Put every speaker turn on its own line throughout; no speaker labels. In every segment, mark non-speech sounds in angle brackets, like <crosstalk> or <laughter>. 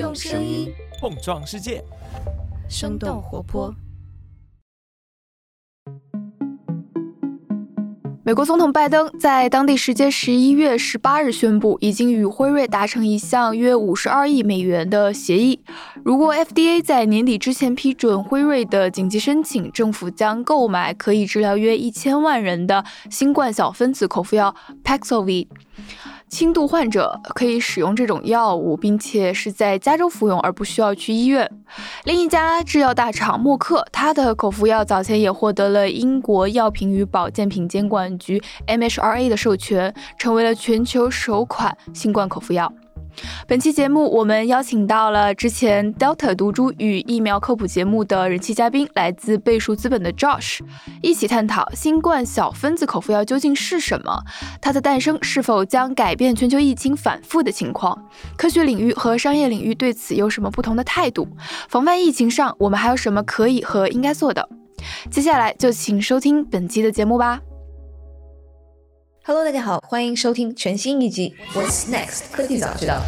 用声音
碰撞世界，
生动活泼。
美国总统拜登在当地时间十一月十八日宣布，已经与辉瑞达成一项约五十二亿美元的协议。如果 FDA 在年底之前批准辉瑞的紧急申请，政府将购买可以治疗约一千万人的新冠小分子口服药 Paxlovid。轻度患者可以使用这种药物，并且是在加州服用，而不需要去医院。另一家制药大厂默克，它的口服药早前也获得了英国药品与保健品监管局 MHRA 的授权，成为了全球首款新冠口服药。本期节目，我们邀请到了之前 Delta 毒株与疫苗科普节目的人气嘉宾，来自倍数资本的 Josh，一起探讨新冠小分子口服药究竟是什么，它的诞生是否将改变全球疫情反复的情况，科学领域和商业领域对此有什么不同的态度，防范疫情上我们还有什么可以和应该做的？接下来就请收听本期的节目吧。
Hello，大家好，欢迎收听全新一集《What's Next》科技早知道。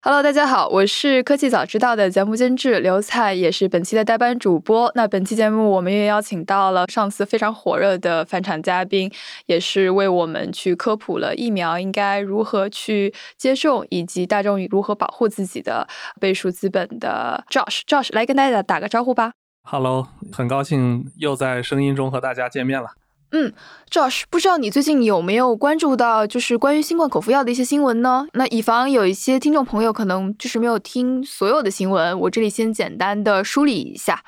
Hello，大家好，我是科技早知道的节目监制刘灿，也是本期的代班主播。那本期节目我们也邀请到了上次非常火热的返场嘉宾，也是为我们去科普了疫苗应该如何去接种，以及大众如何保护自己的倍数资本的 Josh。Josh 来跟大家打个招呼吧。
Hello，很高兴又在声音中和大家见面了。
嗯，Josh，不知道你最近有没有关注到，就是关于新冠口服药的一些新闻呢？那以防有一些听众朋友可能就是没有听所有的新闻，我这里先简单的梳理一下。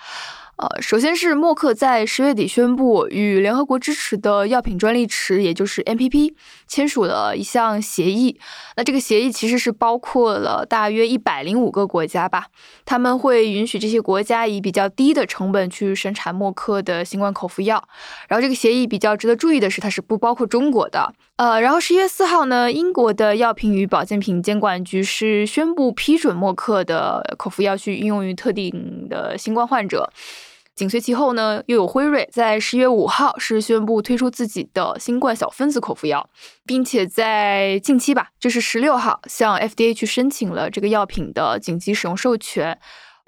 呃，首先是默克在十月底宣布与联合国支持的药品专利池，也就是 MPP 签署了一项协议。那这个协议其实是包括了大约一百零五个国家吧，他们会允许这些国家以比较低的成本去生产默克的新冠口服药。然后这个协议比较值得注意的是，它是不包括中国的。呃，然后十一月四号呢，英国的药品与保健品监管局是宣布批准默克的口服药去应用于特定的新冠患者。紧随其后呢，又有辉瑞在十月五号是宣布推出自己的新冠小分子口服药，并且在近期吧，就是十六号向 FDA 去申请了这个药品的紧急使用授权，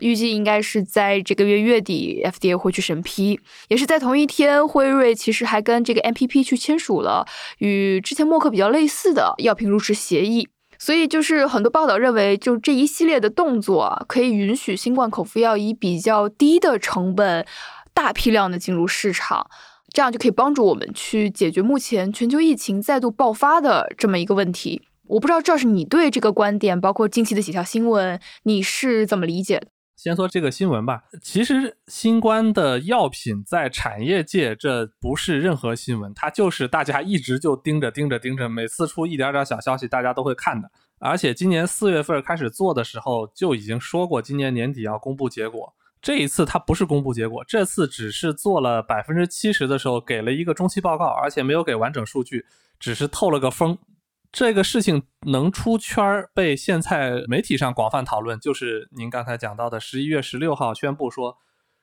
预计应该是在这个月月底 FDA 会去审批。也是在同一天，辉瑞其实还跟这个 MPP 去签署了与之前默克比较类似的药品入池协议。所以就是很多报道认为，就这一系列的动作可以允许新冠口服药以比较低的成本大批量的进入市场，这样就可以帮助我们去解决目前全球疫情再度爆发的这么一个问题。我不知道这是你对这个观点，包括近期的几条新闻，你是怎么理解的？
先说这个新闻吧。其实新冠的药品在产业界这不是任何新闻，它就是大家一直就盯着盯着盯着，每次出一点点小消息，大家都会看的。而且今年四月份开始做的时候就已经说过，今年年底要公布结果。这一次它不是公布结果，这次只是做了百分之七十的时候给了一个中期报告，而且没有给完整数据，只是透了个风。这个事情能出圈儿，被现在媒体上广泛讨论，就是您刚才讲到的，十一月十六号宣布说，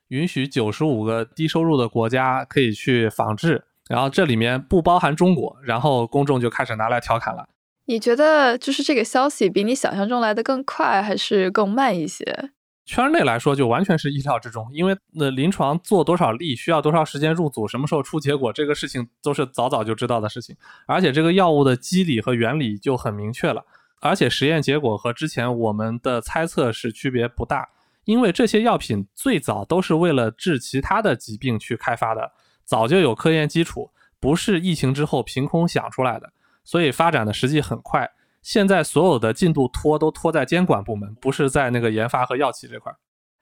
允许九十五个低收入的国家可以去仿制，然后这里面不包含中国，然后公众就开始拿来调侃了。
你觉得就是这个消息比你想象中来的更快，还是更慢一些？
圈内来说就完全是意料之中，因为那临床做多少例，需要多少时间入组，什么时候出结果，这个事情都是早早就知道的事情。而且这个药物的机理和原理就很明确了，而且实验结果和之前我们的猜测是区别不大，因为这些药品最早都是为了治其他的疾病去开发的，早就有科研基础，不是疫情之后凭空想出来的，所以发展的实际很快。现在所有的进度拖都拖在监管部门，不是在那个研发和药企这块。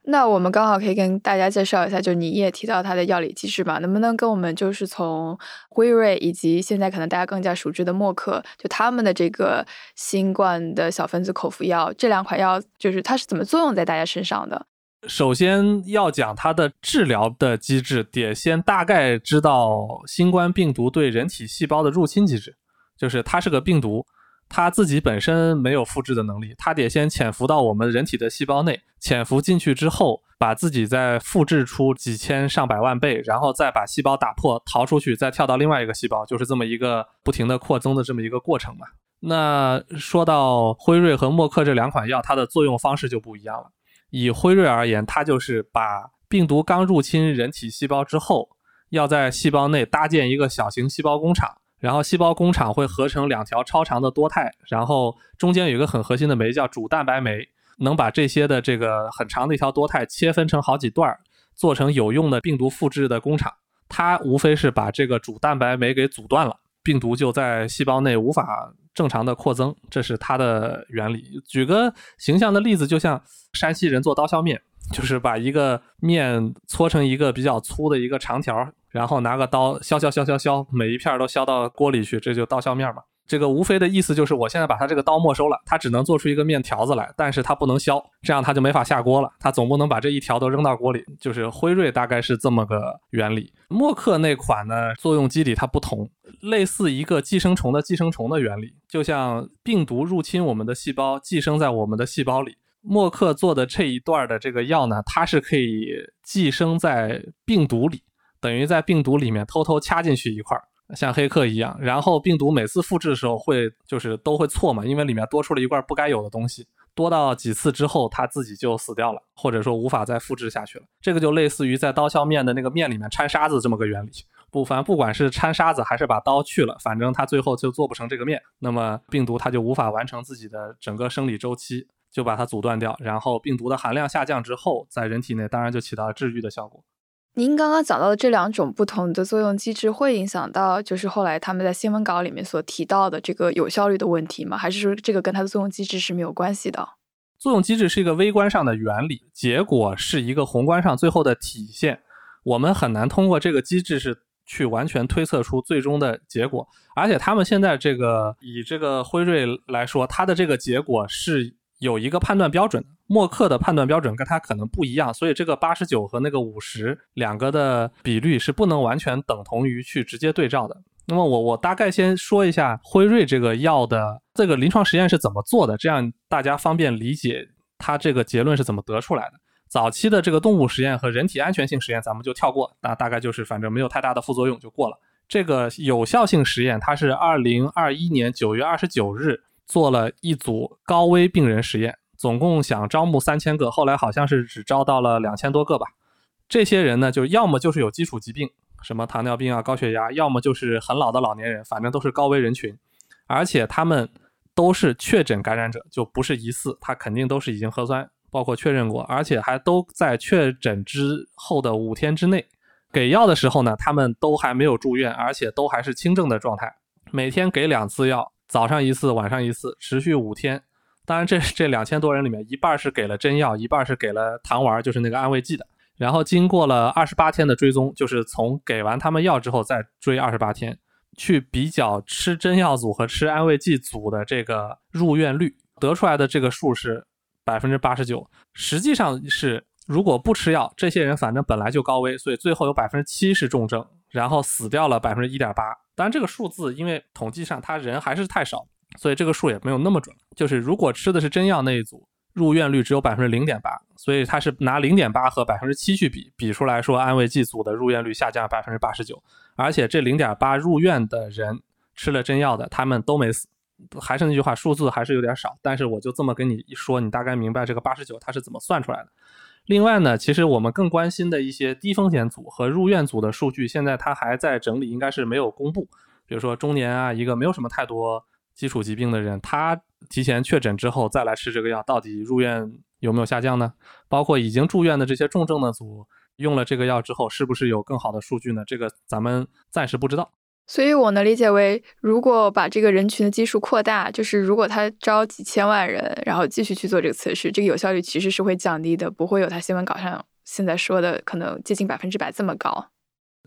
那我们刚好可以跟大家介绍一下，就你也提到它的药理机制嘛，能不能跟我们就是从辉瑞以及现在可能大家更加熟知的默克，就他们的这个新冠的小分子口服药，这两款药就是它是怎么作用在大家身上的？
首先要讲它的治疗的机制，得先大概知道新冠病毒对人体细胞的入侵机制，就是它是个病毒。它自己本身没有复制的能力，它得先潜伏到我们人体的细胞内，潜伏进去之后，把自己再复制出几千上百万倍，然后再把细胞打破逃出去，再跳到另外一个细胞，就是这么一个不停的扩增的这么一个过程嘛。那说到辉瑞和默克这两款药，它的作用方式就不一样了。以辉瑞而言，它就是把病毒刚入侵人体细胞之后，要在细胞内搭建一个小型细胞工厂，然后细胞工厂会合成两条超长的多肽，然后中间有一个很核心的酶叫主蛋白酶，能把这些的这个很长的一条多肽切分成好几段，做成有用的病毒复制的工厂。它无非是把这个主蛋白酶给阻断了，病毒就在细胞内无法。正常的扩增，这是它的原理。举个形象的例子，就像山西人做刀削面，<laughs> 就是把一个面搓成一个比较粗的一个长条，然后拿个刀削削削削削，每一片都削到锅里去，这就刀削面嘛。这个无非的意思就是，我现在把它这个刀没收了，它只能做出一个面条子来，但是它不能削，这样它就没法下锅了。它总不能把这一条都扔到锅里。就是辉瑞大概是这么个原理。默克那款呢，作用机理它不同，类似一个寄生虫的寄生虫的原理，就像病毒入侵我们的细胞，寄生在我们的细胞里。默克做的这一段的这个药呢，它是可以寄生在病毒里，等于在病毒里面偷偷掐进去一块儿。像黑客一样，然后病毒每次复制的时候会就是都会错嘛，因为里面多出了一块不该有的东西，多到几次之后它自己就死掉了，或者说无法再复制下去了。这个就类似于在刀削面的那个面里面掺沙子这么个原理。不，凡不管是掺沙子还是把刀去了，反正它最后就做不成这个面，那么病毒它就无法完成自己的整个生理周期，就把它阻断掉，然后病毒的含量下降之后，在人体内当然就起到了治愈的效果。
您刚刚讲到的这两种不同的作用机制，会影响到就是后来他们在新闻稿里面所提到的这个有效率的问题吗？还是说这个跟它的作用机制是没有关系的？
作用机制是一个微观上的原理，结果是一个宏观上最后的体现。我们很难通过这个机制是去完全推测出最终的结果。而且他们现在这个以这个辉瑞来说，它的这个结果是有一个判断标准。默克的判断标准跟它可能不一样，所以这个八十九和那个五十两个的比率是不能完全等同于去直接对照的。那么我我大概先说一下辉瑞这个药的这个临床实验是怎么做的，这样大家方便理解它这个结论是怎么得出来的。早期的这个动物实验和人体安全性实验咱们就跳过，那大概就是反正没有太大的副作用就过了。这个有效性实验它是二零二一年九月二十九日做了一组高危病人实验。总共想招募三千个，后来好像是只招到了两千多个吧。这些人呢，就要么就是有基础疾病，什么糖尿病啊、高血压，要么就是很老的老年人，反正都是高危人群。而且他们都是确诊感染者，就不是疑似，他肯定都是已经核酸包括确认过，而且还都在确诊之后的五天之内给药的时候呢，他们都还没有住院，而且都还是轻症的状态。每天给两次药，早上一次，晚上一次，持续五天。当然，这这两千多人里面，一半是给了真药，一半是给了糖丸，就是那个安慰剂的。然后经过了二十八天的追踪，就是从给完他们药之后再追二十八天，去比较吃真药组和吃安慰剂组的这个入院率，得出来的这个数是百分之八十九。实际上是如果不吃药，这些人反正本来就高危，所以最后有百分之七是重症，然后死掉了百分之一点八。当然这个数字因为统计上他人还是太少。所以这个数也没有那么准，就是如果吃的是真药那一组，入院率只有百分之零点八，所以它是拿零点八和百分之七去比，比出来说安慰剂组的入院率下降百分之八十九，而且这零点八入院的人吃了真药的，他们都没死。还是那句话，数字还是有点少，但是我就这么跟你一说，你大概明白这个八十九它是怎么算出来的。另外呢，其实我们更关心的一些低风险组和入院组的数据，现在它还在整理，应该是没有公布。比如说中年啊，一个没有什么太多。基础疾病的人，他提前确诊之后再来吃这个药，到底入院有没有下降呢？包括已经住院的这些重症的组，用了这个药之后，是不是有更好的数据呢？这个咱们暂时不知道。
所以我能理解为，如果把这个人群的基数扩大，就是如果他招几千万人，然后继续去做这个测试，这个有效率其实是会降低的，不会有他新闻稿上现在说的可能接近百分之百这么高。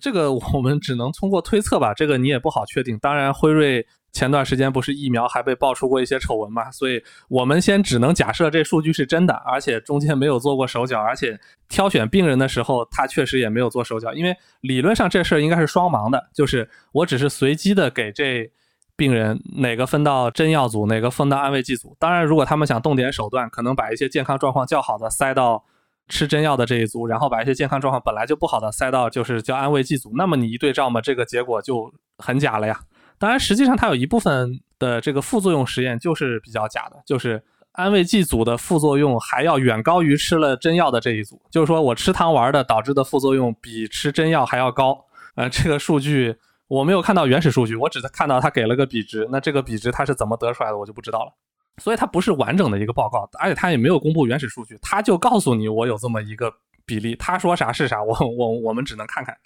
这个我们只能通过推测吧，这个你也不好确定。当然，辉瑞。前段时间不是疫苗还被爆出过一些丑闻嘛，所以我们先只能假设这数据是真的，而且中间没有做过手脚，而且挑选病人的时候他确实也没有做手脚，因为理论上这事儿应该是双盲的，就是我只是随机的给这病人哪个分到真药组，哪个分到安慰剂组。当然，如果他们想动点手段，可能把一些健康状况较好的塞到吃真药的这一组，然后把一些健康状况本来就不好的塞到就是叫安慰剂组，那么你一对照嘛，这个结果就很假了呀。当然，实际上它有一部分的这个副作用实验就是比较假的，就是安慰剂组的副作用还要远高于吃了真药的这一组，就是说我吃糖丸的导致的副作用比吃真药还要高。呃，这个数据我没有看到原始数据，我只看到他给了个比值，那这个比值它是怎么得出来的，我就不知道了。所以它不是完整的一个报告，而且它也没有公布原始数据，它就告诉你我有这么一个比例，他说啥是啥，我我我们只能看看。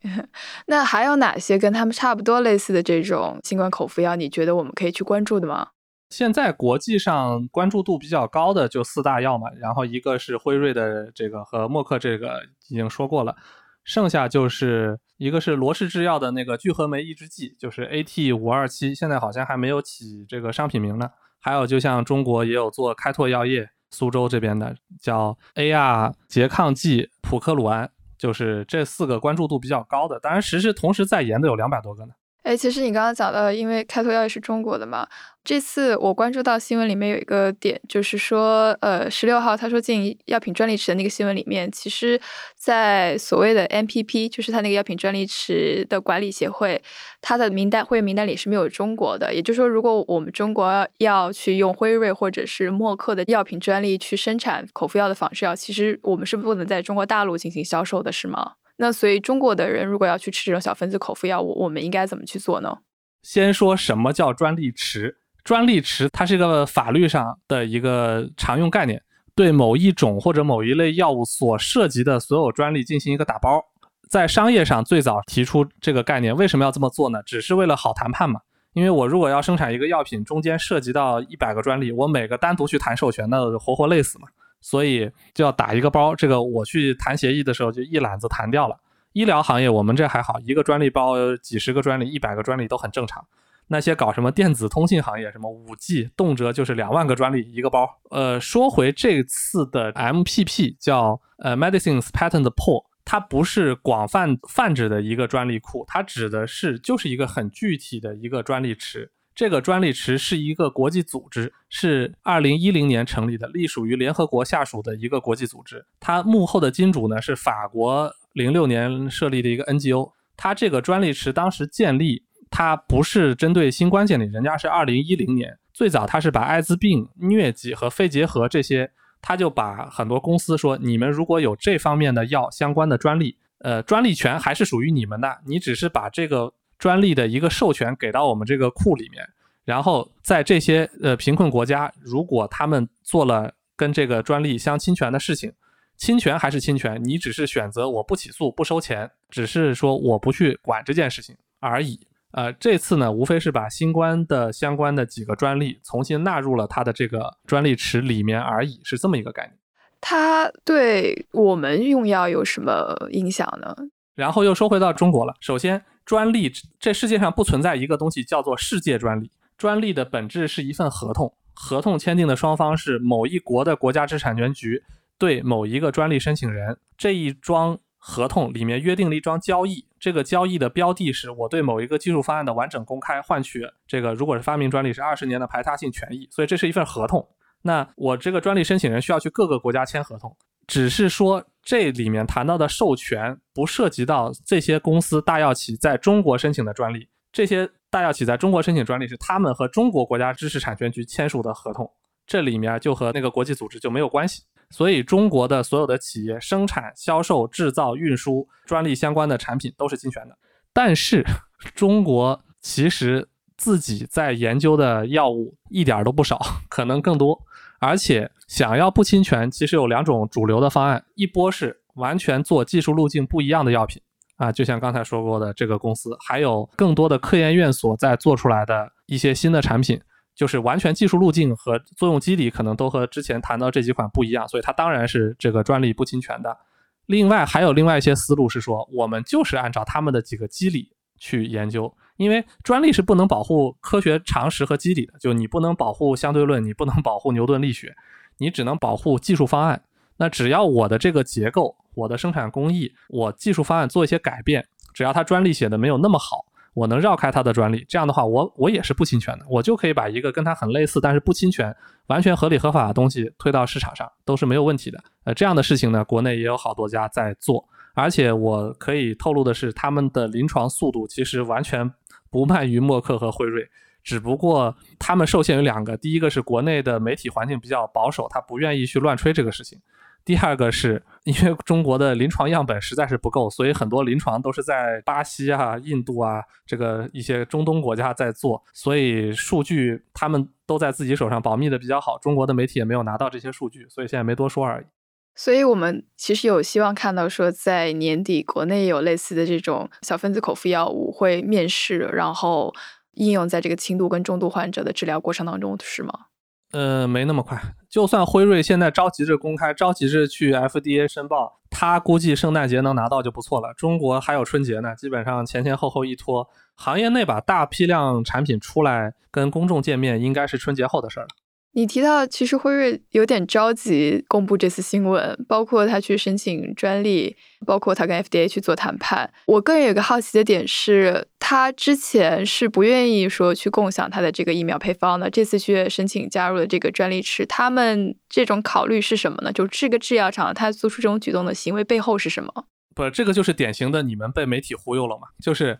<laughs>
那还有哪些跟他们差不多类似的这种新冠口服药？你觉得我们可以去关注的吗？
现在国际上关注度比较高的就四大药嘛，然后一个是辉瑞的这个和默克这个已经说过了，剩下就是一个是罗氏制药的那个聚合酶抑制剂，就是 AT 五二七，现在好像还没有起这个商品名呢。还有就像中国也有做开拓药业苏州这边的叫 AR 拮抗剂普克鲁胺。就是这四个关注度比较高的，当然实施同时在研的有两百多个呢。
哎，其实你刚刚讲到，因为开拓药业是中国的嘛，这次我关注到新闻里面有一个点，就是说，呃，十六号他说进药品专利池的那个新闻里面，其实，在所谓的 MPP，就是他那个药品专利池的管理协会，他的名单会员名单里是没有中国的。也就是说，如果我们中国要去用辉瑞或者是默克的药品专利去生产口服药的仿制药，其实我们是不能在中国大陆进行销售的，是吗？那所以中国的人如果要去吃这种小分子口服药，我我们应该怎么去做呢？
先说什么叫专利池？专利池它是一个法律上的一个常用概念，对某一种或者某一类药物所涉及的所有专利进行一个打包。在商业上最早提出这个概念，为什么要这么做呢？只是为了好谈判嘛。因为我如果要生产一个药品，中间涉及到一百个专利，我每个单独去谈授权，那活活累死嘛。所以就要打一个包，这个我去谈协议的时候就一揽子谈掉了。医疗行业我们这还好，一个专利包几十个专利、一百个专利都很正常。那些搞什么电子通信行业，什么五 G，动辄就是两万个专利一个包。呃，说回这次的 MPP 叫呃 Medicines Patent Pool，它不是广泛泛指的一个专利库，它指的是就是一个很具体的一个专利池。这个专利池是一个国际组织，是二零一零年成立的，隶属于联合国下属的一个国际组织。它幕后的金主呢是法国零六年设立的一个 NGO。它这个专利池当时建立，它不是针对新冠建立，人家是二零一零年最早，它是把艾滋病、疟疾和肺结核这些，他就把很多公司说，你们如果有这方面的药相关的专利，呃，专利权还是属于你们的，你只是把这个。专利的一个授权给到我们这个库里面，然后在这些呃贫困国家，如果他们做了跟这个专利相侵权的事情，侵权还是侵权，你只是选择我不起诉不收钱，只是说我不去管这件事情而已。呃，这次呢，无非是把新冠的相关的几个专利重新纳入了它的这个专利池里面而已，是这么一个概念。
它对我们用药有什么影响呢？
然后又说回到中国了，首先。专利，这世界上不存在一个东西叫做世界专利。专利的本质是一份合同，合同签订的双方是某一国的国家知识产权局对某一个专利申请人。这一桩合同里面约定了一桩交易，这个交易的标的是我对某一个技术方案的完整公开，换取这个如果是发明专利是二十年的排他性权益。所以这是一份合同。那我这个专利申请人需要去各个国家签合同。只是说，这里面谈到的授权不涉及到这些公司大药企在中国申请的专利。这些大药企在中国申请专利是他们和中国国家知识产权局签署的合同，这里面就和那个国际组织就没有关系。所以，中国的所有的企业生产、销售、制造、运输专利相关的产品都是侵权的。但是，<laughs> 中国其实自己在研究的药物一点都不少，可能更多。而且想要不侵权，其实有两种主流的方案，一波是完全做技术路径不一样的药品啊，就像刚才说过的这个公司，还有更多的科研院所在做出来的一些新的产品，就是完全技术路径和作用机理可能都和之前谈到这几款不一样，所以它当然是这个专利不侵权的。另外还有另外一些思路是说，我们就是按照他们的几个机理去研究。因为专利是不能保护科学常识和机理的，就你不能保护相对论，你不能保护牛顿力学，你只能保护技术方案。那只要我的这个结构、我的生产工艺、我技术方案做一些改变，只要它专利写的没有那么好，我能绕开它的专利，这样的话，我我也是不侵权的，我就可以把一个跟它很类似但是不侵权、完全合理合法的东西推到市场上，都是没有问题的。呃，这样的事情呢，国内也有好多家在做，而且我可以透露的是，他们的临床速度其实完全。不慢于默克和辉瑞，只不过他们受限于两个，第一个是国内的媒体环境比较保守，他不愿意去乱吹这个事情；第二个是因为中国的临床样本实在是不够，所以很多临床都是在巴西啊、印度啊这个一些中东国家在做，所以数据他们都在自己手上保密的比较好，中国的媒体也没有拿到这些数据，所以现在没多说而已。
所以我们其实有希望看到说，在年底国内有类似的这种小分子口服药物会面世，然后应用在这个轻度跟中度患者的治疗过程当中，是吗？
呃，没那么快。就算辉瑞现在着急着公开，着急着去 FDA 申报，他估计圣诞节能拿到就不错了。中国还有春节呢，基本上前前后后一拖，行业内把大批量产品出来跟公众见面，应该是春节后的事儿了。
你提到，其实辉瑞有点着急公布这次新闻，包括他去申请专利，包括他跟 FDA 去做谈判。我个人有个好奇的点是，他之前是不愿意说去共享他的这个疫苗配方的，这次去申请加入了这个专利池，他们这种考虑是什么呢？就这个制药厂他做出这种举动的行为背后是什么？
不，这个就是典型的你们被媒体忽悠了嘛？就是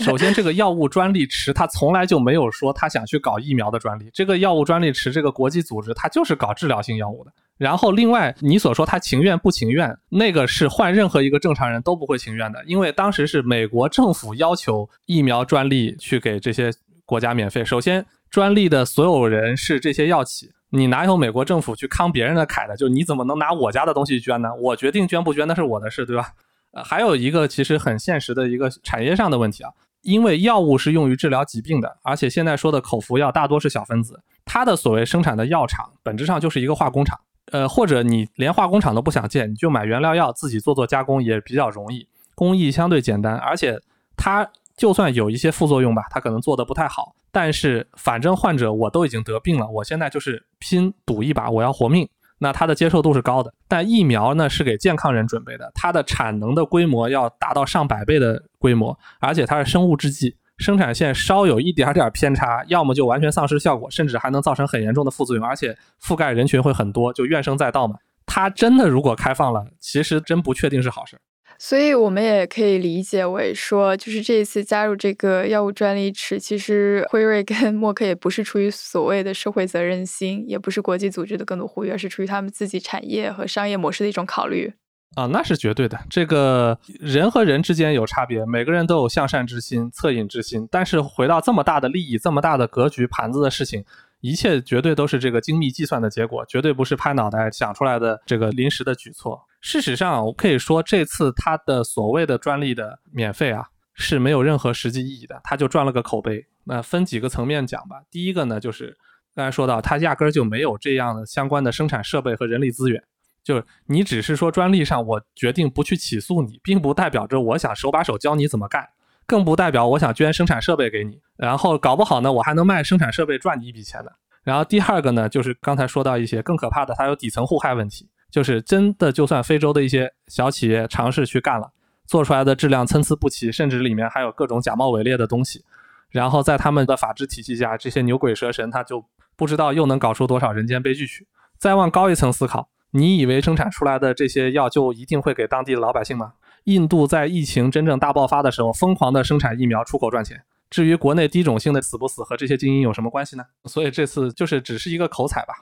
首先，这个药物专利池它从来就没有说他想去搞疫苗的专利。这个药物专利池这个国际组织，它就是搞治疗性药物的。然后，另外你所说他情愿不情愿，那个是换任何一个正常人都不会情愿的，因为当时是美国政府要求疫苗专利去给这些国家免费。首先，专利的所有人是这些药企。你哪有美国政府去慷别人的慨的？就你怎么能拿我家的东西捐呢？我决定捐不捐那是我的事，对吧？呃，还有一个其实很现实的一个产业上的问题啊，因为药物是用于治疗疾病的，而且现在说的口服药大多是小分子，它的所谓生产的药厂本质上就是一个化工厂，呃，或者你连化工厂都不想建，你就买原料药自己做做加工也比较容易，工艺相对简单，而且它就算有一些副作用吧，它可能做的不太好。但是反正患者我都已经得病了，我现在就是拼赌一把，我要活命。那它的接受度是高的。但疫苗呢是给健康人准备的，它的产能的规模要达到上百倍的规模，而且它是生物制剂，生产线稍有一点点偏差，要么就完全丧失效果，甚至还能造成很严重的副作用，而且覆盖人群会很多，就怨声载道嘛。它真的如果开放了，其实真不确定是好事儿。
所以我们也可以理解为说，就是这一次加入这个药物专利池，其实辉瑞跟默克也不是出于所谓的社会责任心，也不是国际组织的更多呼吁，而是出于他们自己产业和商业模式的一种考虑。
啊，那是绝对的。这个人和人之间有差别，每个人都有向善之心、恻隐之心，但是回到这么大的利益、这么大的格局盘子的事情，一切绝对都是这个精密计算的结果，绝对不是拍脑袋想出来的这个临时的举措。事实上，我可以说，这次他的所谓的专利的免费啊，是没有任何实际意义的，他就赚了个口碑。那分几个层面讲吧。第一个呢，就是刚才说到，他压根儿就没有这样的相关的生产设备和人力资源。就是你只是说专利上，我决定不去起诉你，并不代表着我想手把手教你怎么干，更不代表我想捐生产设备给你。然后搞不好呢，我还能卖生产设备赚你一笔钱呢。然后第二个呢，就是刚才说到一些更可怕的，它有底层互害问题。就是真的，就算非洲的一些小企业尝试去干了，做出来的质量参差不齐，甚至里面还有各种假冒伪劣的东西，然后在他们的法治体系下，这些牛鬼蛇神他就不知道又能搞出多少人间悲剧去。再往高一层思考，你以为生产出来的这些药就一定会给当地的老百姓吗？印度在疫情真正大爆发的时候，疯狂的生产疫苗出口赚钱。至于国内低种性的死不死和这些精英有什么关系呢？所以这次就是只是一个口彩吧。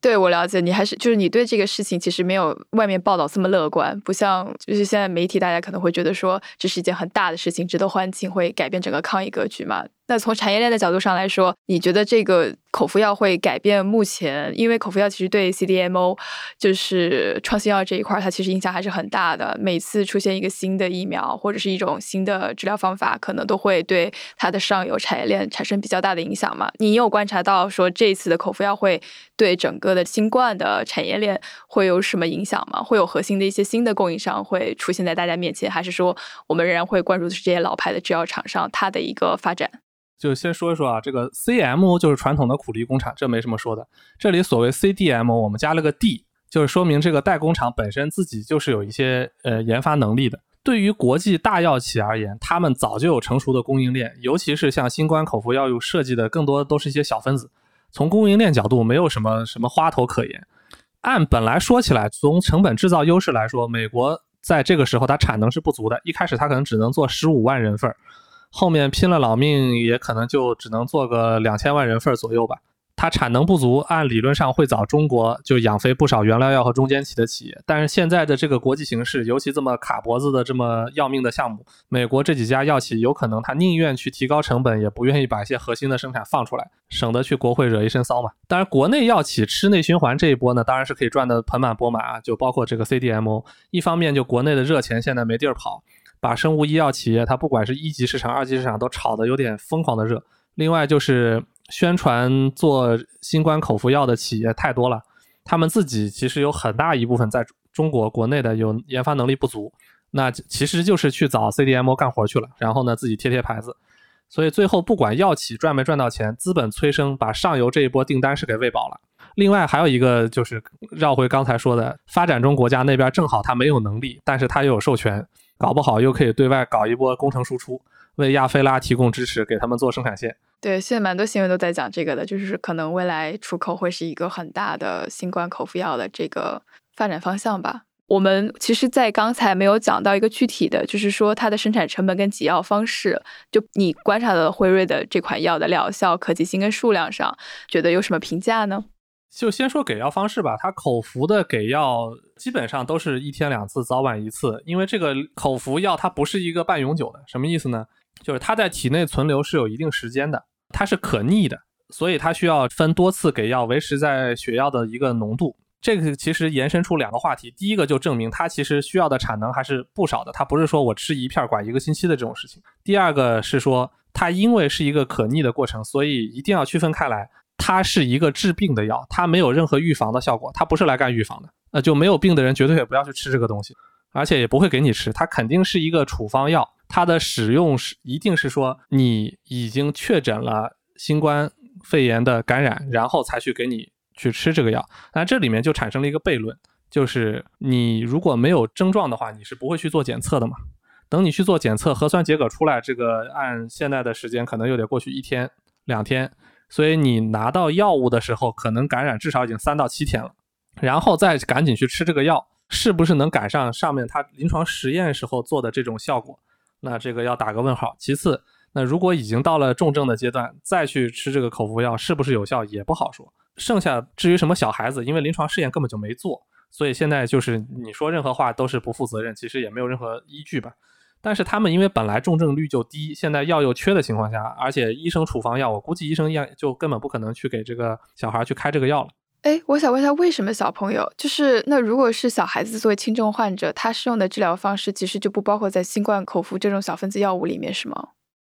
对我了解，你还是就是你对这个事情其实没有外面报道这么乐观，不像就是现在媒体大家可能会觉得说这是一件很大的事情，值得欢庆，会改变整个抗疫格局嘛。那从产业链的角度上来说，你觉得这个口服药会改变目前？因为口服药其实对 CDMO 就是创新药这一块，它其实影响还是很大的。每次出现一个新的疫苗或者是一种新的治疗方法，可能都会对它的上游产业链产生比较大的影响嘛。你有观察到说这一次的口服药会对整个的新冠的产业链会有什么影响吗？会有核心的一些新的供应商会出现在大家面前，还是说我们仍然会关注的是这些老牌的制药厂商它的一个发展？
就先说一说啊，这个 CMO 就是传统的苦力工厂，这没什么说的。这里所谓 CDM，我们加了个 D，就是说明这个代工厂本身自己就是有一些呃研发能力的。对于国际大药企而言，他们早就有成熟的供应链，尤其是像新冠口服药物设计的，更多都是一些小分子，从供应链角度没有什么什么花头可言。按本来说起来，从成本制造优势来说，美国在这个时候它产能是不足的，一开始它可能只能做十五万人份儿。后面拼了老命也可能就只能做个两千万人份左右吧。它产能不足，按理论上会早中国就养肥不少原料药和中间企的企业。但是现在的这个国际形势，尤其这么卡脖子的这么要命的项目，美国这几家药企有可能他宁愿去提高成本，也不愿意把一些核心的生产放出来，省得去国会惹一身骚嘛。当然，国内药企吃内循环这一波呢，当然是可以赚得盆满钵满啊。就包括这个 CDMO，一方面就国内的热钱现在没地儿跑，把生物医药企业它不管是一级市场、二级市场都炒得有点疯狂的热。另外就是。宣传做新冠口服药的企业太多了，他们自己其实有很大一部分在中国国内的有研发能力不足，那其实就是去找 CDMO 干活去了，然后呢自己贴贴牌子，所以最后不管药企赚没赚到钱，资本催生把上游这一波订单是给喂饱了。另外还有一个就是绕回刚才说的，发展中国家那边正好他没有能力，但是他又有授权，搞不好又可以对外搞一波工程输出。为亚非拉提供支持，给他们做生产线。
对，现在蛮多新闻都在讲这个的，就是可能未来出口会是一个很大的新冠口服药的这个发展方向吧。我们其实，在刚才没有讲到一个具体的，就是说它的生产成本跟给药方式，就你观察到辉瑞的这款药的疗效、可及性跟数量上，觉得有什么评价呢？
就先说给药方式吧，它口服的给药基本上都是一天两次，早晚一次，因为这个口服药它不是一个半永久的，什么意思呢？就是它在体内存留是有一定时间的，它是可逆的，所以它需要分多次给药，维持在血药的一个浓度。这个其实延伸出两个话题，第一个就证明它其实需要的产能还是不少的，它不是说我吃一片管一个星期的这种事情。第二个是说，它因为是一个可逆的过程，所以一定要区分开来，它是一个治病的药，它没有任何预防的效果，它不是来干预防的。那就没有病的人绝对也不要去吃这个东西，而且也不会给你吃，它肯定是一个处方药。它的使用是一定是说你已经确诊了新冠肺炎的感染，然后才去给你去吃这个药。那这里面就产生了一个悖论，就是你如果没有症状的话，你是不会去做检测的嘛？等你去做检测，核酸结果出来，这个按现在的时间可能又得过去一天两天，所以你拿到药物的时候，可能感染至少已经三到七天了，然后再赶紧去吃这个药，是不是能赶上上面它临床实验时候做的这种效果？那这个要打个问号。其次，那如果已经到了重症的阶段，再去吃这个口服药是不是有效也不好说。剩下至于什么小孩子，因为临床试验根本就没做，所以现在就是你说任何话都是不负责任，其实也没有任何依据吧。但是他们因为本来重症率就低，现在药又缺的情况下，而且医生处方药，我估计医生样就根本不可能去给这个小孩去开这个药了。
哎，我想问一下，为什么小朋友就是那如果是小孩子作为轻症患者，他适用的治疗方式其实就不包括在新冠口服这种小分子药物里面，是吗？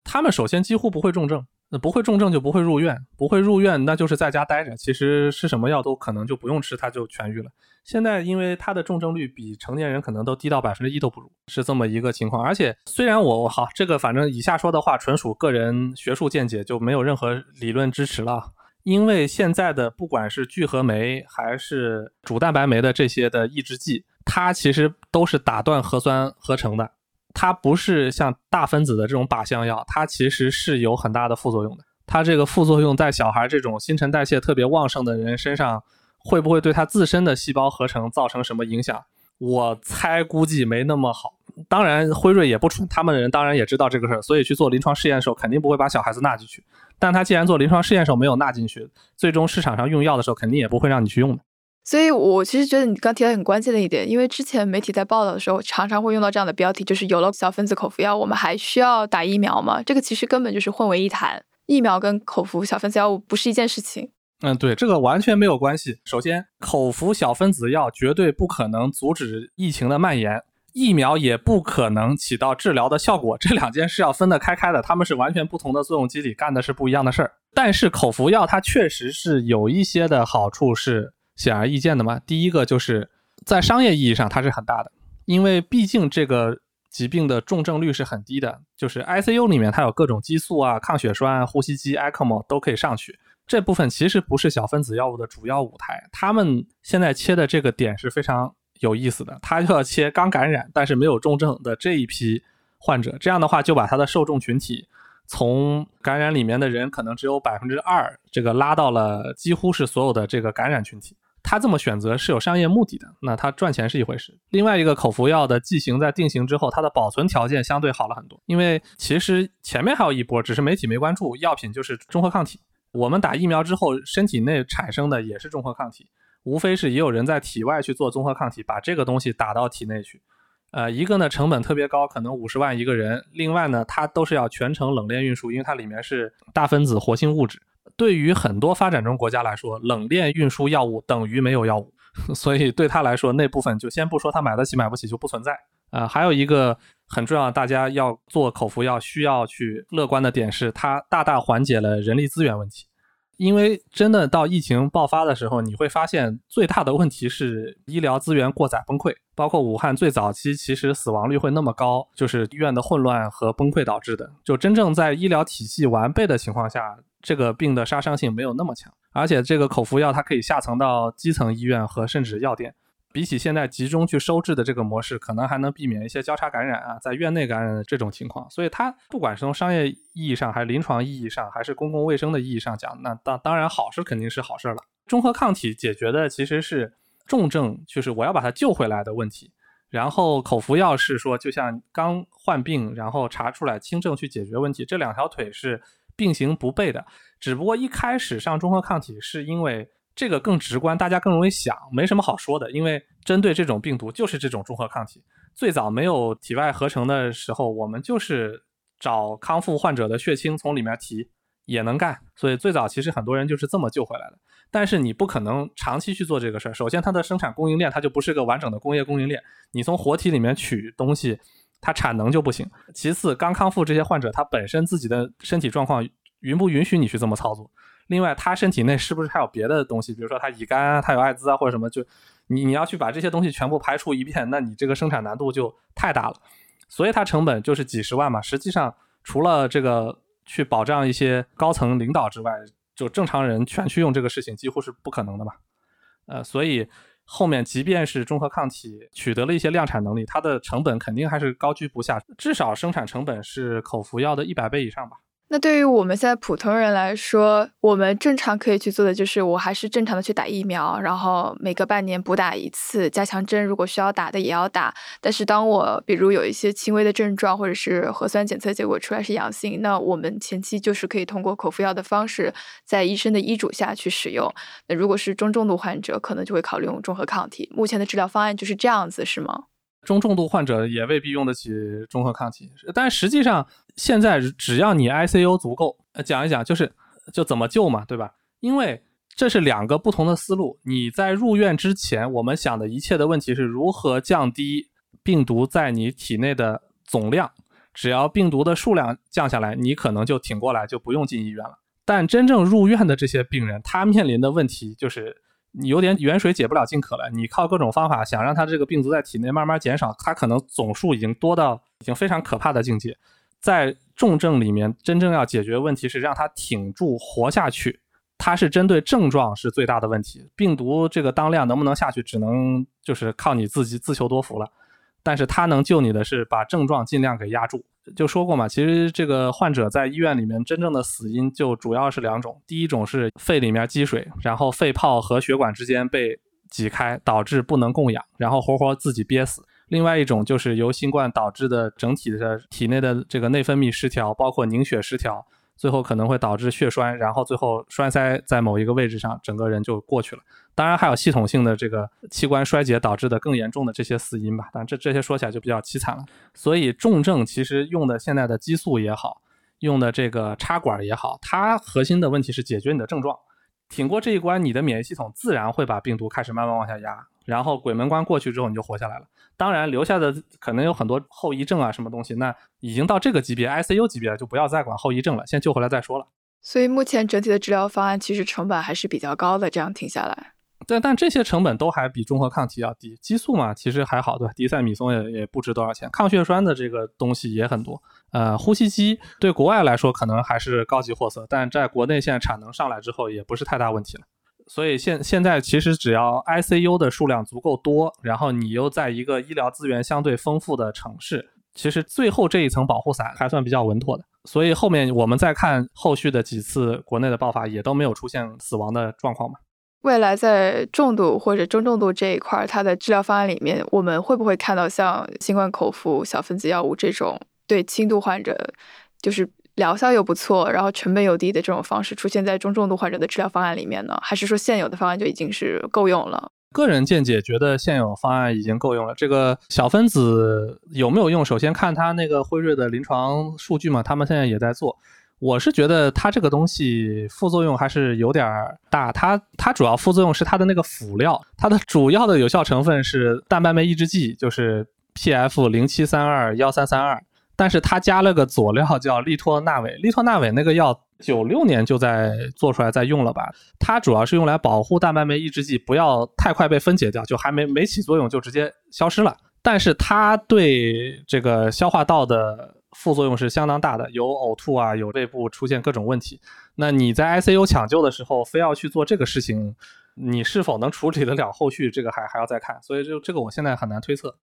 他们首先几乎不会重症，那不会重症就不会入院，不会入院那就是在家待着，其实吃什么药都可能就不用吃，他就痊愈了。现在因为他的重症率比成年人可能都低到百分之一都不如，是这么一个情况。而且虽然我好这个反正以下说的话纯属个人学术见解，就没有任何理论支持了。因为现在的不管是聚合酶还是主蛋白酶的这些的抑制剂，它其实都是打断核酸合成的，它不是像大分子的这种靶向药，它其实是有很大的副作用的。它这个副作用在小孩这种新陈代谢特别旺盛的人身上，会不会对他自身的细胞合成造成什么影响？我猜估计没那么好。当然，辉瑞也不蠢，他们的人当然也知道这个事儿，所以去做临床试验的时候，肯定不会把小孩子纳进去。但他既然做临床试验时候没有纳进去，最终市场上用药的时候肯定也不会让你去用的。
所以我其实觉得你刚提到很关键的一点，因为之前媒体在报道的时候常常会用到这样的标题，就是有了小分子口服药，我们还需要打疫苗吗？这个其实根本就是混为一谈，疫苗跟口服小分子药物不是一件事情。
嗯，对，这个完全没有关系。首先，口服小分子药绝对不可能阻止疫情的蔓延。疫苗也不可能起到治疗的效果，这两件事要分得开开的，他们是完全不同的作用机理，干的是不一样的事儿。但是口服药它确实是有一些的好处是显而易见的嘛。第一个就是在商业意义上它是很大的，因为毕竟这个疾病的重症率是很低的，就是 ICU 里面它有各种激素啊、抗血栓、呼吸机、ECMO 都可以上去，这部分其实不是小分子药物的主要舞台，他们现在切的这个点是非常。有意思的，他就要切刚感染但是没有重症的这一批患者，这样的话就把他的受众群体从感染里面的人可能只有百分之二，这个拉到了几乎是所有的这个感染群体。他这么选择是有商业目的的，那他赚钱是一回事。另外一个口服药的剂型在定型之后，它的保存条件相对好了很多，因为其实前面还有一波，只是媒体没关注，药品就是中和抗体。我们打疫苗之后，身体内产生的也是中和抗体，无非是也有人在体外去做综合抗体，把这个东西打到体内去。呃，一个呢成本特别高，可能五十万一个人；另外呢，它都是要全程冷链运输，因为它里面是大分子活性物质。对于很多发展中国家来说，冷链运输药物等于没有药物，<laughs> 所以对他来说那部分就先不说他买得起买不起就不存在。啊，还有一个很重要，大家要做口服药需要去乐观的点是，它大大缓解了人力资源问题。因为真的到疫情爆发的时候，你会发现最大的问题是医疗资源过载崩溃，包括武汉最早期其实死亡率会那么高，就是医院的混乱和崩溃导致的。就真正在医疗体系完备的情况下。这个病的杀伤性没有那么强，而且这个口服药它可以下层到基层医院和甚至药店，比起现在集中去收治的这个模式，可能还能避免一些交叉感染啊，在院内感染的这种情况。所以它不管是从商业意义上，还是临床意义上，还是公共卫生的意义上讲，那当当然好是肯定是好事了。中和抗体解决的其实是重症，就是我要把它救回来的问题，然后口服药是说就像刚患病，然后查出来轻症去解决问题，这两条腿是。并行不悖的，只不过一开始上中和抗体是因为这个更直观，大家更容易想，没什么好说的。因为针对这种病毒就是这种中和抗体。最早没有体外合成的时候，我们就是找康复患者的血清从里面提也能干，所以最早其实很多人就是这么救回来的。但是你不可能长期去做这个事儿。首先，它的生产供应链它就不是个完整的工业供应链，你从活体里面取东西。它产能就不行。其次，刚康复这些患者，他本身自己的身体状况允不允许你去这么操作？另外，他身体内是不是还有别的东西？比如说他乙肝啊，他有艾滋啊，或者什么？就你你要去把这些东西全部排除一遍，那你这个生产难度就太大了。所以它成本就是几十万嘛。实际上，除了这个去保障一些高层领导之外，就正常人全去用这个事情几乎是不可能的嘛。呃，所以。后面即便是中和抗体取得了一些量产能力，它的成本肯定还是高居不下，至少生产成本是口服药的一百倍以上吧。
那对于我们现在普通人来说，我们正常可以去做的就是，我还是正常的去打疫苗，然后每隔半年补打一次加强针，如果需要打的也要打。但是当我比如有一些轻微的症状，或者是核酸检测结果出来是阳性，那我们前期就是可以通过口服药的方式，在医生的医嘱下去使用。那如果是中重度患者，可能就会考虑用中和抗体。目前的治疗方案就是这样子，是吗？
中重度患者也未必用得起中和抗体，但实际上现在只要你 ICU 足够，讲一讲就是就怎么救嘛，对吧？因为这是两个不同的思路。你在入院之前，我们想的一切的问题是如何降低病毒在你体内的总量，只要病毒的数量降下来，你可能就挺过来，就不用进医院了。但真正入院的这些病人，他面临的问题就是。你有点远水解不了近渴了，你靠各种方法想让他这个病毒在体内慢慢减少，它可能总数已经多到已经非常可怕的境界。在重症里面，真正要解决问题是让他挺住活下去，它是针对症状是最大的问题。病毒这个当量能不能下去，只能就是靠你自己自求多福了。但是它能救你的是把症状尽量给压住。就说过嘛，其实这个患者在医院里面真正的死因就主要是两种，第一种是肺里面积水，然后肺泡和血管之间被挤开，导致不能供氧，然后活活自己憋死；另外一种就是由新冠导致的整体的体内的这个内分泌失调，包括凝血失调。最后可能会导致血栓，然后最后栓塞在某一个位置上，整个人就过去了。当然还有系统性的这个器官衰竭导致的更严重的这些死因吧，但这这些说起来就比较凄惨了。所以重症其实用的现在的激素也好，用的这个插管也好，它核心的问题是解决你的症状，挺过这一关，你的免疫系统自然会把病毒开始慢慢往下压。然后鬼门关过去之后，你就活下来了。当然，留下的可能有很多后遗症啊，什么东西。那已经到这个级别，ICU 级别了，就不要再管后遗症了，先救回来再说了。
所以目前整体的治疗方案其实成本还是比较高的。这样听下来，
但但这些成本都还比中和抗体要低。激素嘛，其实还好，对吧？迪赛米松也也不值多少钱。抗血栓的这个东西也很多。呃，呼吸机对国外来说可能还是高级货色，但在国内现在产能上来之后，也不是太大问题了。所以现现在其实只要 ICU 的数量足够多，然后你又在一个医疗资源相对丰富的城市，其实最后这一层保护伞还算比较稳妥的。所以后面我们再看后续的几次国内的爆发，也都没有出现死亡的状况嘛。
未来在重度或者中重度这一块，它的治疗方案里面，我们会不会看到像新冠口服小分子药物这种对轻度患者，就是疗效又不错，然后成本又低的这种方式出现在中重度患者的治疗方案里面呢？还是说现有的方案就已经是够用了？
个人见解觉得现有方案已经够用了。这个小分子有没有用？首先看它那个辉瑞的临床数据嘛，他们现在也在做。我是觉得它这个东西副作用还是有点大。它它主要副作用是它的那个辅料，它的主要的有效成分是蛋白酶抑制剂，就是 P F 零七三二幺三三二。但是它加了个佐料叫利托那韦，利托那韦那个药九六年就在做出来在用了吧？它主要是用来保护蛋白酶抑制剂不要太快被分解掉，就还没没起作用就直接消失了。但是它对这个消化道的副作用是相当大的，有呕吐啊，有胃部出现各种问题。那你在 ICU 抢救的时候，非要去做这个事情，你是否能处理得了后续？这个还还要再看。所以就这个，我现在很难推测。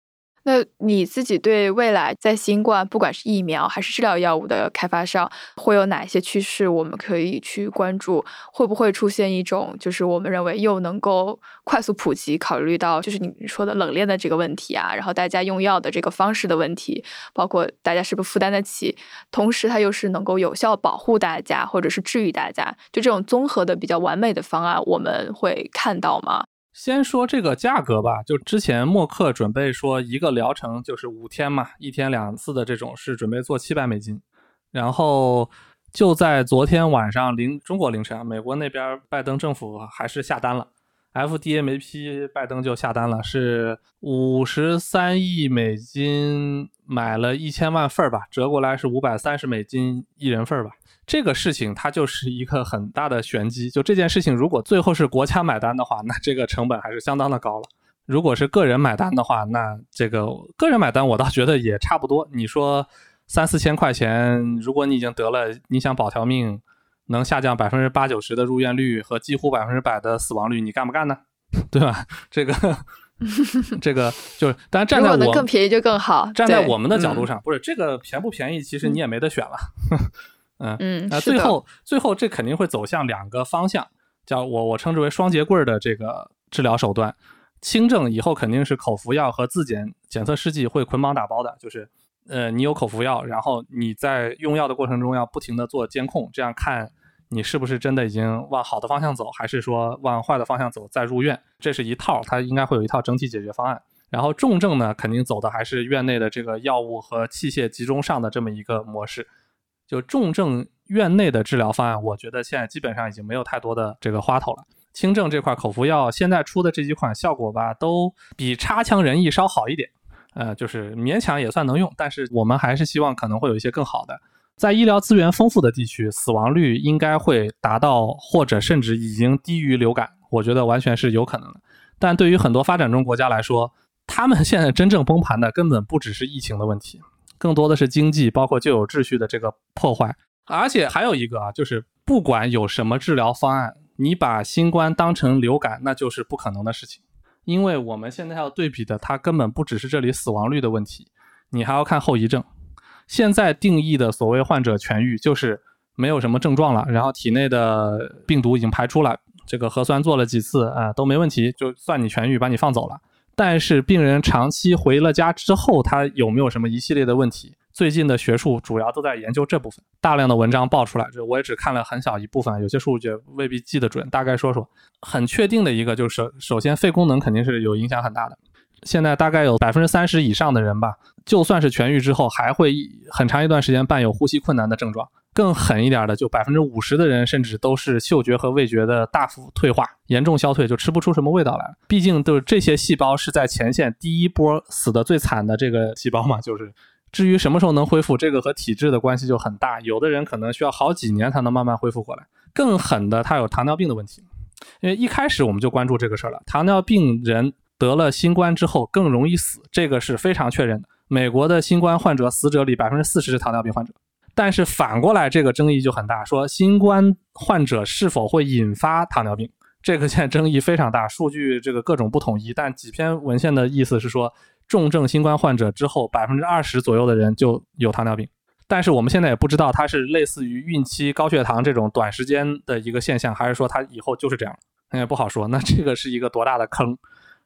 那你自己对未来在新冠，不管是疫苗还是治疗药物的开发上，会有哪些趋势？我们可以去关注，会不会出现一种就是我们认为又能够快速普及，考虑到就是你说的冷链的这个问题啊，然后大家用药的这个方式的问题，包括大家是不是负担得起，同时它又是能够有效保护大家或者是治愈大家，就这种综合的比较完美的方案，我们会看到吗？
先说这个价格吧，就之前默克准备说一个疗程就是五天嘛，一天两次的这种是准备做七百美金，然后就在昨天晚上凌中国凌晨，美国那边拜登政府还是下单了，FDA 没批，拜登就下单了，是五十三亿美金买了一千万份儿吧，折过来是五百三十美金一人份儿吧。这个事情它就是一个很大的玄机。就这件事情，如果最后是国家买单的话，那这个成本还是相当的高了。如果是个人买单的话，那这个个人买单我倒觉得也差不多。你说三四千块钱，如果你已经得了，你想保条命，能下降百分之八九十的入院率和几乎百分之百的死亡率，你干不干呢？<laughs> 对吧？这个 <laughs> 这个就是，但站在我
能更便宜就更好。
站在我们的角度上，不是这个便不便宜，其实你也没得选了。<laughs> 嗯
嗯，
那最后最后这肯定会走向两个方向，叫我我称之为双节棍的这个治疗手段。轻症以后肯定是口服药和自检检测试剂会捆绑打包的，就是呃你有口服药，然后你在用药的过程中要不停的做监控，这样看你是不是真的已经往好的方向走，还是说往坏的方向走再入院，这是一套，它应该会有一套整体解决方案。然后重症呢，肯定走的还是院内的这个药物和器械集中上的这么一个模式。就重症院内的治疗方案，我觉得现在基本上已经没有太多的这个花头了。轻症这块口服药现在出的这几款效果吧，都比差强人意稍好一点，呃，就是勉强也算能用。但是我们还是希望可能会有一些更好的。在医疗资源丰富的地区，死亡率应该会达到或者甚至已经低于流感，我觉得完全是有可能的。但对于很多发展中国家来说，他们现在真正崩盘的根本不只是疫情的问题。更多的是经济，包括旧有秩序的这个破坏，而且还有一个啊，就是不管有什么治疗方案，你把新冠当成流感，那就是不可能的事情。因为我们现在要对比的，它根本不只是这里死亡率的问题，你还要看后遗症。现在定义的所谓患者痊愈，就是没有什么症状了，然后体内的病毒已经排出了，这个核酸做了几次啊都没问题，就算你痊愈，把你放走了。但是病人长期回了家之后，他有没有什么一系列的问题？最近的学术主要都在研究这部分，大量的文章爆出来，这我也只看了很小一部分，有些数据未必记得准。大概说说，很确定的一个就是，首先肺功能肯定是有影响很大的。现在大概有百分之三十以上的人吧，就算是痊愈之后，还会很长一段时间伴有呼吸困难的症状。更狠一点的，就百分之五十的人，甚至都是嗅觉和味觉的大幅退化，严重消退，就吃不出什么味道来。毕竟，都是这些细胞是在前线第一波死的最惨的这个细胞嘛。就是至于什么时候能恢复，这个和体质的关系就很大。有的人可能需要好几年才能慢慢恢复过来。更狠的，他有糖尿病的问题。因为一开始我们就关注这个事儿了，糖尿病人得了新冠之后更容易死，这个是非常确认的。美国的新冠患者死者里百分之四十是糖尿病患者。但是反过来，这个争议就很大，说新冠患者是否会引发糖尿病，这个现在争议非常大，数据这个各种不统一。但几篇文献的意思是说，重症新冠患者之后，百分之二十左右的人就有糖尿病。但是我们现在也不知道，它是类似于孕期高血糖这种短时间的一个现象，还是说它以后就是这样。也不好说。那这个是一个多大的坑？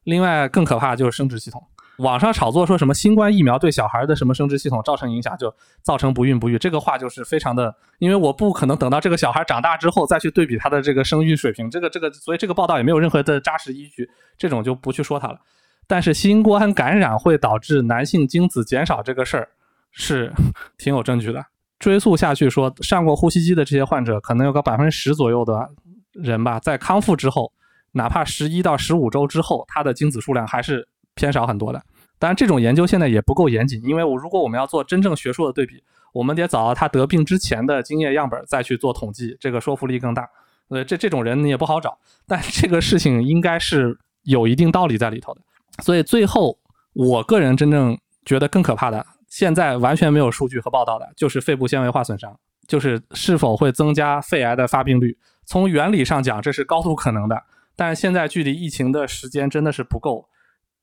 另外更可怕就是生殖系统。网上炒作说什么新冠疫苗对小孩的什么生殖系统造成影响，就造成不孕不育，这个话就是非常的，因为我不可能等到这个小孩长大之后再去对比他的这个生育水平，这个这个，所以这个报道也没有任何的扎实依据，这种就不去说它了。但是新冠感染会导致男性精子减少这个事儿是挺有证据的，追溯下去说上过呼吸机的这些患者，可能有个百分之十左右的人吧，在康复之后，哪怕十一到十五周之后，他的精子数量还是。偏少很多的，当然这种研究现在也不够严谨，因为我如果我们要做真正学术的对比，我们得找到他得病之前的精液样本再去做统计，这个说服力更大。呃，这这种人你也不好找，但这个事情应该是有一定道理在里头的。所以最后，我个人真正觉得更可怕的，现在完全没有数据和报道的，就是肺部纤维化损伤，就是是否会增加肺癌的发病率。从原理上讲，这是高度可能的，但现在距离疫情的时间真的是不够。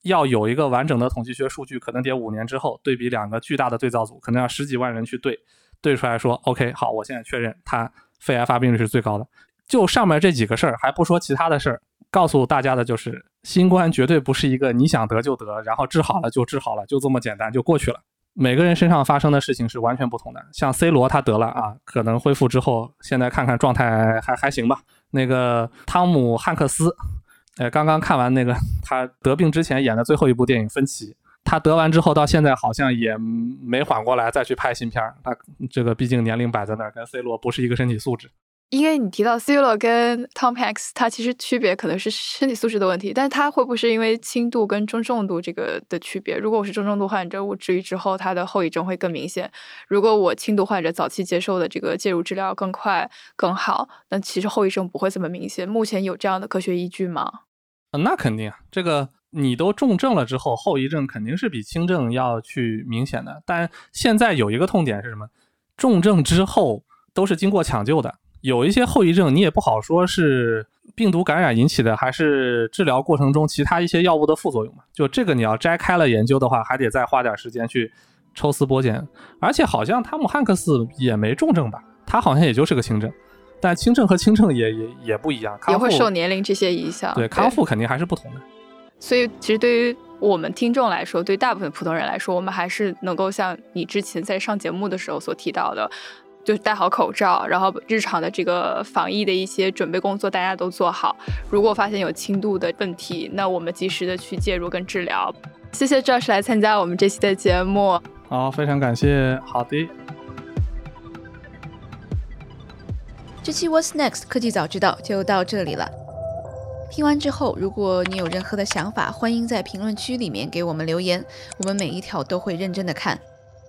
要有一个完整的统计学数据，可能得五年之后对比两个巨大的对照组，可能要十几万人去对，对出来说，OK，好，我现在确认他肺癌发病率是最高的。就上面这几个事儿，还不说其他的事儿，告诉大家的就是，新冠绝对不是一个你想得就得，然后治好了就治好了，就这么简单就过去了。每个人身上发生的事情是完全不同的。像 C 罗他得了啊，可能恢复之后，现在看看状态还还行吧。那个汤姆汉克斯。哎，刚刚看完那个他得病之前演的最后一部电影《分歧》，他得完之后到现在好像也没缓过来，再去拍新片儿。他这个毕竟年龄摆在那儿，跟 C 罗不是一个身体素质。
因为你提到 C 罗跟 Tom Hanks，他其实区别可能是身体素质的问题，但是他会不会是因为轻度跟中重度这个的区别？如果我是中重度患者，我治愈之后他的后遗症会更明显；如果我轻度患者早期接受的这个介入治疗更快更好，那其实后遗症不会这么明显。目前有这样的科学依据吗？
那肯定，这个你都重症了之后，后遗症肯定是比轻症要去明显的。但现在有一个痛点是什么？重症之后都是经过抢救的，有一些后遗症你也不好说是病毒感染引起的，还是治疗过程中其他一些药物的副作用嘛？就这个你要摘开了研究的话，还得再花点时间去抽丝剥茧。而且好像汤姆汉克斯也没重症吧？他好像也就是个轻症。但轻症和轻症也也也不一样，<laughs>
也会受年龄这些影响。
对，康复肯定还是不同的。
所以，其实对于我们听众来说，对大部分普通人来说，我们还是能够像你之前在上节目的时候所提到的，就戴好口罩，然后日常的这个防疫的一些准备工作大家都做好。如果发现有轻度的问题，那我们及时的去介入跟治疗。谢谢 Josh 来参加我们这期的节目。
好，非常感谢。好的。
这期 What's Next 科技早知道就到这里了。听完之后，如果你有任何的想法，欢迎在评论区里面给我们留言，我们每一条都会认真的看。